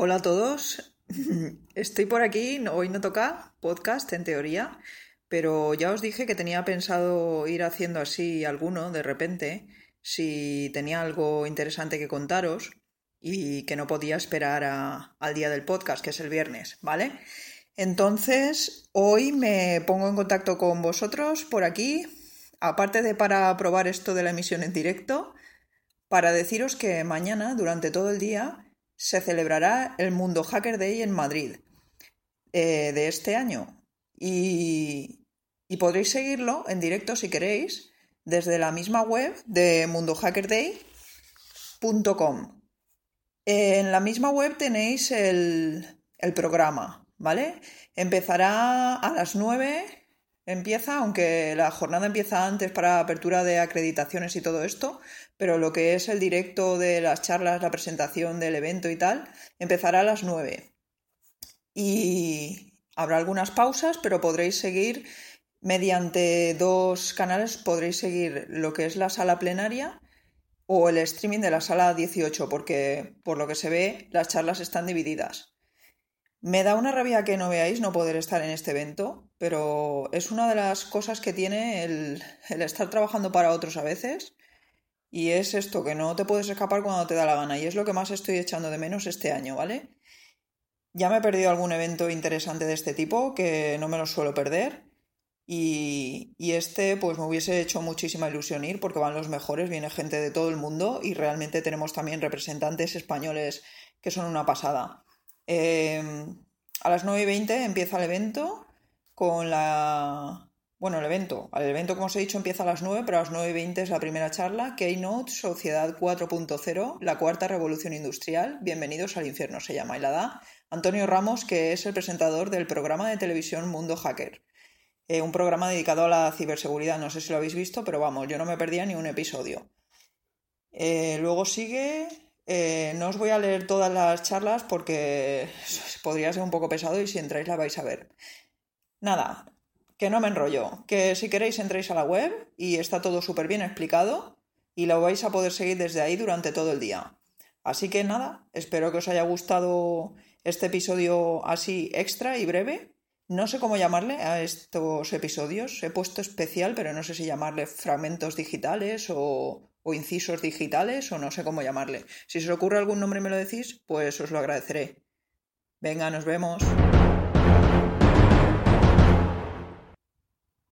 Hola a todos. Estoy por aquí, hoy no toca podcast en teoría, pero ya os dije que tenía pensado ir haciendo así alguno de repente, si tenía algo interesante que contaros y que no podía esperar al día del podcast, que es el viernes, ¿vale? Entonces, hoy me pongo en contacto con vosotros por aquí, aparte de para probar esto de la emisión en directo, para deciros que mañana, durante todo el día, se celebrará el Mundo Hacker Day en Madrid eh, de este año. Y, podréis seguirlo en directo si queréis desde la misma web de mundohackerday.com. En la misma web tenéis el, el programa, ¿vale? Empezará a las 9, empieza, aunque la jornada empieza antes para apertura de acreditaciones y todo esto, pero lo que es el directo de las charlas, la presentación del evento y tal, empezará a las 9. Y habrá algunas pausas, pero podréis seguir mediante dos canales, podréis seguir lo que es la sala plenaria o el streaming de la sala 18, porque por lo que se ve las charlas están divididas. Me da una rabia que no veáis no poder estar en este evento, pero es una de las cosas que tiene el, estar trabajando para otros a veces. Y es esto, que no te puedes escapar cuando te da la gana. Y es lo que más estoy echando de menos este año, ¿vale? Ya me he perdido algún evento interesante de este tipo, que no me lo suelo perder. Y, y, este, pues me hubiese hecho muchísima ilusión ir, porque van los mejores, viene gente de todo el mundo y realmente tenemos también representantes españoles que son una pasada. Em, a las 9 y 20 empieza el evento con la... Bueno, el evento. El evento, como os he dicho, empieza a las 9, pero a las 9 y 20 es la primera charla. Keynote Sociedad 4.0, la cuarta revolución industrial. Bienvenidos al infierno, se llama. Y la da Antonio Ramos, que es el presentador del programa de televisión Mundo Hacker. Eh, un programa dedicado a la ciberseguridad. No sé si lo habéis visto, pero vamos, yo no me perdía ni un episodio. Eh, luego sigue eh, no os voy a leer todas las charlas porque podría ser un poco pesado y si entráis la vais a ver. Nada, que no me enrollo, que si queréis entréis a la web y está todo súper bien explicado y lo vais a poder seguir desde ahí durante todo el día. Así que nada, espero que os haya gustado este episodio así extra y breve. No sé cómo llamarle a estos episodios. He puesto especial, pero no sé si llamarle fragmentos digitales o, o incisos digitales o no sé cómo llamarle. Si se os ocurre algún nombre y me lo decís, pues os lo agradeceré. Venga, nos vemos.